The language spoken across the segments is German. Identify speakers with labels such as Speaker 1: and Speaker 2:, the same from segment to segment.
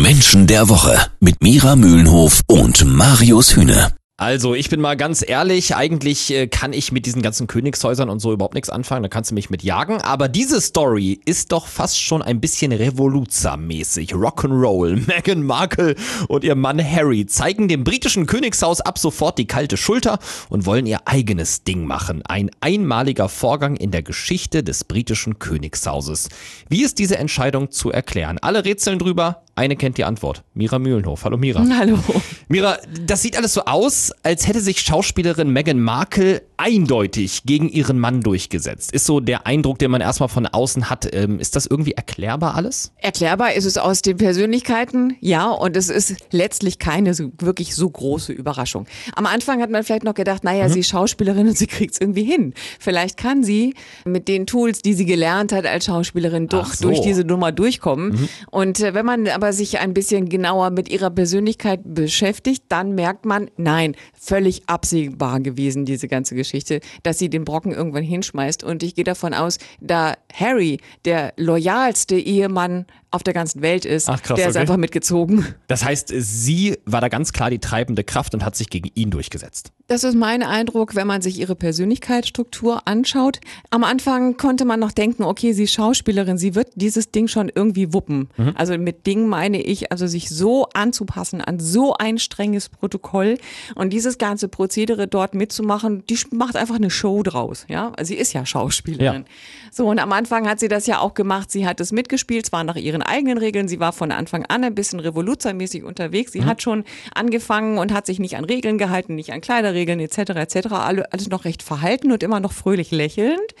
Speaker 1: Menschen der Woche mit Mira Mühlenhof und Marius Hühne.
Speaker 2: Also, ich bin mal ganz ehrlich, eigentlich äh, kann ich mit diesen ganzen Königshäusern und so überhaupt nichts anfangen, da kannst du mich mit jagen, aber diese Story ist doch fast schon ein bisschen Revoluzer-mäßig. Rock'n'Roll. Meghan Markle und ihr Mann Harry zeigen dem britischen Königshaus ab sofort die kalte Schulter und wollen ihr eigenes Ding machen. Ein einmaliger Vorgang in der Geschichte des britischen Königshauses. Wie ist diese Entscheidung zu erklären? Alle rätseln drüber, eine kennt die Antwort. Mira Mühlenhof. Hallo Mira.
Speaker 3: Hallo.
Speaker 2: Mira, das sieht alles so aus, als hätte sich Schauspielerin Meghan Markle eindeutig gegen ihren Mann durchgesetzt. Ist so der Eindruck, den man erstmal von außen hat. Ähm, ist das irgendwie erklärbar alles?
Speaker 3: Erklärbar ist es aus den Persönlichkeiten, ja, und es ist letztlich keine so, wirklich so große Überraschung. Am Anfang hat man vielleicht noch gedacht, naja, mhm. sie ist Schauspielerin und sie kriegt es irgendwie hin. Vielleicht kann sie mit den Tools, die sie gelernt hat als Schauspielerin, doch so. durch diese Nummer durchkommen. Mhm. Und äh, wenn man aber sich ein bisschen genauer mit ihrer Persönlichkeit beschäftigt, dann merkt man, nein, völlig absehbar gewesen, diese ganze Geschichte, dass sie den Brocken irgendwann hinschmeißt. Und ich gehe davon aus, da Harry der loyalste Ehemann auf der ganzen Welt ist, Ach, krass, der ist einfach mitgezogen.
Speaker 2: Das heißt, sie war da ganz klar die treibende Kraft und hat sich gegen ihn durchgesetzt.
Speaker 3: Das ist mein Eindruck, wenn man sich ihre Persönlichkeitsstruktur anschaut. Am Anfang konnte man noch denken, okay, sie ist Schauspielerin, sie wird dieses Ding schon irgendwie wuppen. Mhm. Also mit Ding meine ich, also sich so anzupassen an so ein strenges Protokoll und dieses ganze Prozedere dort mitzumachen, die macht einfach eine Show draus. Ja, sie ist ja Schauspielerin. Ja. So und am Anfang hat sie das ja auch gemacht. Sie hat es mitgespielt, zwar nach ihren eigenen Regeln. Sie war von Anfang an ein bisschen revoluzermäßig unterwegs. Sie mhm. hat schon angefangen und hat sich nicht an Regeln gehalten, nicht an Kleiderregeln etc. etc. Alles noch recht verhalten und immer noch fröhlich lächelnd.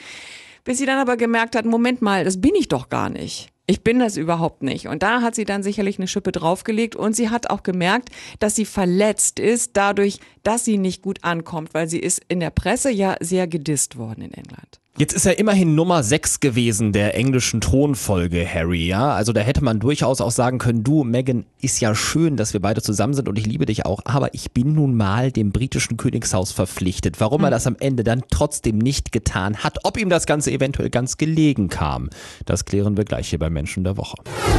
Speaker 3: Bis sie dann aber gemerkt hat, Moment mal, das bin ich doch gar nicht. Ich bin das überhaupt nicht. Und da hat sie dann sicherlich eine Schippe draufgelegt und sie hat auch gemerkt, dass sie verletzt ist dadurch, dass sie nicht gut ankommt, weil sie ist in der Presse ja sehr gedisst worden in England.
Speaker 2: Jetzt ist er immerhin Nummer 6 gewesen der englischen Thronfolge, Harry, ja? Also da hätte man durchaus auch sagen können, du, Meghan, ist ja schön, dass wir beide zusammen sind und ich liebe dich auch, aber ich bin nun mal dem britischen Königshaus verpflichtet. Warum mhm. er hm. das am Ende dann trotzdem nicht getan hat, ob ihm das Ganze eventuell ganz gelegen kam, das klären wir gleich hier bei Menschen der Woche.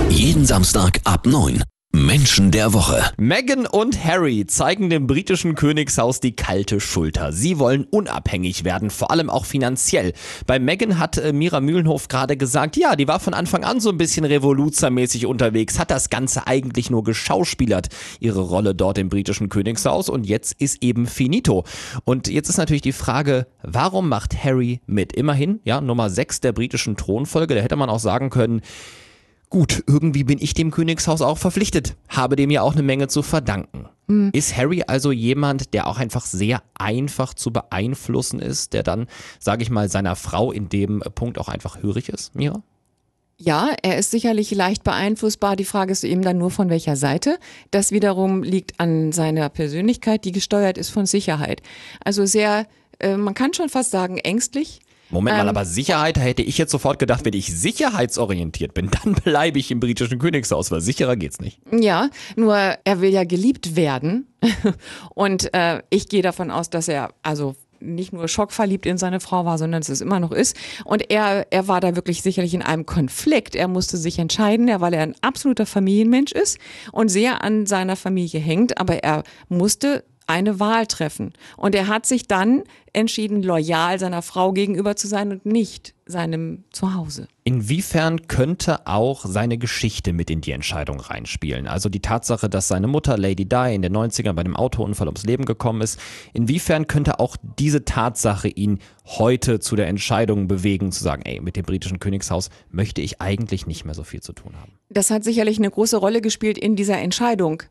Speaker 1: Jeden Samstag ab 9. Menschen der Woche.
Speaker 2: Meghan und Harry zeigen dem britischen Königshaus die kalte Schulter. Sie wollen unabhängig werden, vor allem auch finanziell. Bei Meghan hat äh, Mira Mühlenhof gerade gesagt, ja, die war von Anfang an so ein bisschen revoluzermäßig unterwegs, hat das Ganze eigentlich nur geschauspielert, ihre Rolle dort im britischen Königshaus und jetzt ist eben finito. Und jetzt ist natürlich die Frage, warum macht Harry mit? Immerhin, ja, Nummer 6 der britischen Thronfolge, da hätte man auch sagen können, Gut, irgendwie bin ich dem Königshaus auch verpflichtet, habe dem ja auch eine Menge zu verdanken. Mhm. Ist Harry also jemand, der auch einfach sehr einfach zu beeinflussen ist, der dann, sage ich mal, seiner Frau in dem Punkt auch einfach hörig ist, Mira?
Speaker 3: Ja, er ist sicherlich leicht beeinflussbar. Die Frage ist eben dann nur von welcher Seite. Das wiederum liegt an seiner Persönlichkeit, die gesteuert ist von Sicherheit. Also sehr, äh, man kann schon fast sagen, ängstlich.
Speaker 2: Moment mal, ähm, aber Sicherheit hätte ich jetzt sofort gedacht, wenn ich sicherheitsorientiert bin, dann bleibe ich im britischen Königshaus, weil sicherer geht's nicht.
Speaker 3: Ja, nur er will ja geliebt werden. Und äh, ich gehe davon aus, dass er also nicht nur schockverliebt in seine Frau war, sondern es immer noch ist. Und er, er war da wirklich sicherlich in einem Konflikt. Er musste sich entscheiden, weil er ein absoluter Familienmensch ist und sehr an seiner Familie hängt, aber er musste eine Wahl treffen. Und er hat sich dann entschieden, loyal seiner Frau gegenüber zu sein und nicht seinem Zuhause.
Speaker 2: Inwiefern könnte auch seine Geschichte mit in die Entscheidung reinspielen? Also die Tatsache, dass seine Mutter Lady Di in den 90ern bei einem Autounfall ums Leben gekommen ist. Inwiefern könnte auch diese Tatsache ihn heute zu der Entscheidung bewegen, zu sagen, ey, mit dem britischen Königshaus möchte ich eigentlich nicht mehr so viel zu tun haben?
Speaker 3: Das hat sicherlich eine große Rolle gespielt in dieser Entscheidung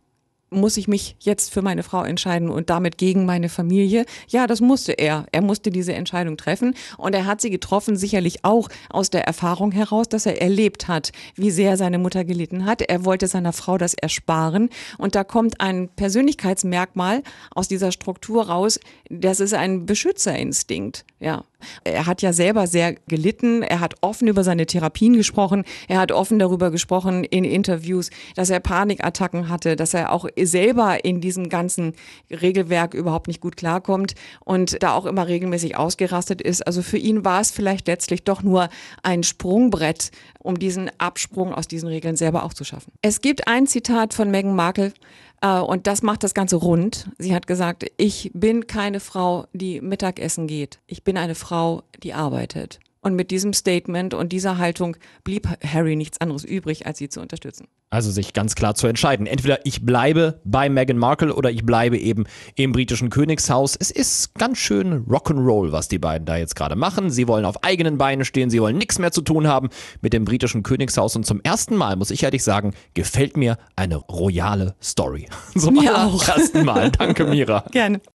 Speaker 3: muss ich mich jetzt für meine Frau entscheiden und damit gegen meine Familie? Ja, das musste er. Er musste diese Entscheidung treffen und er hat sie getroffen, sicherlich auch aus der Erfahrung heraus, dass er erlebt hat, wie sehr seine Mutter gelitten hat. Er wollte seiner Frau das ersparen und da kommt ein Persönlichkeitsmerkmal aus dieser Struktur raus, das ist ein Beschützerinstinkt. Ja. Er hat ja selber sehr gelitten. Er hat offen über seine Therapien gesprochen. Er hat offen darüber gesprochen in Interviews, dass er Panikattacken hatte, dass er auch selber in diesem ganzen Regelwerk überhaupt nicht gut klarkommt und da auch immer regelmäßig ausgerastet ist. Also für ihn war es vielleicht letztlich doch nur ein Sprungbrett, um diesen Absprung aus diesen Regeln selber auch zu schaffen. Es gibt ein Zitat von Meghan Markle, und das macht das Ganze rund. Sie hat gesagt, ich bin keine Frau, die Mittagessen geht. Ich bin eine Frau, die arbeitet. Und mit diesem Statement und dieser Haltung blieb Harry nichts anderes übrig, als sie zu unterstützen.
Speaker 2: Also sich ganz klar zu entscheiden. Entweder ich bleibe bei Meghan Markle oder ich bleibe eben im britischen Königshaus. Es ist ganz schön Rock'n'Roll, was die beiden da jetzt gerade machen. Sie wollen auf eigenen Beinen stehen, sie wollen nichts mehr zu tun haben mit dem britischen Königshaus. Und zum ersten Mal, muss ich ehrlich sagen, gefällt mir eine royale Story.
Speaker 3: Zum mir auch.
Speaker 2: ersten Mal. Danke, Mira.
Speaker 3: Gerne.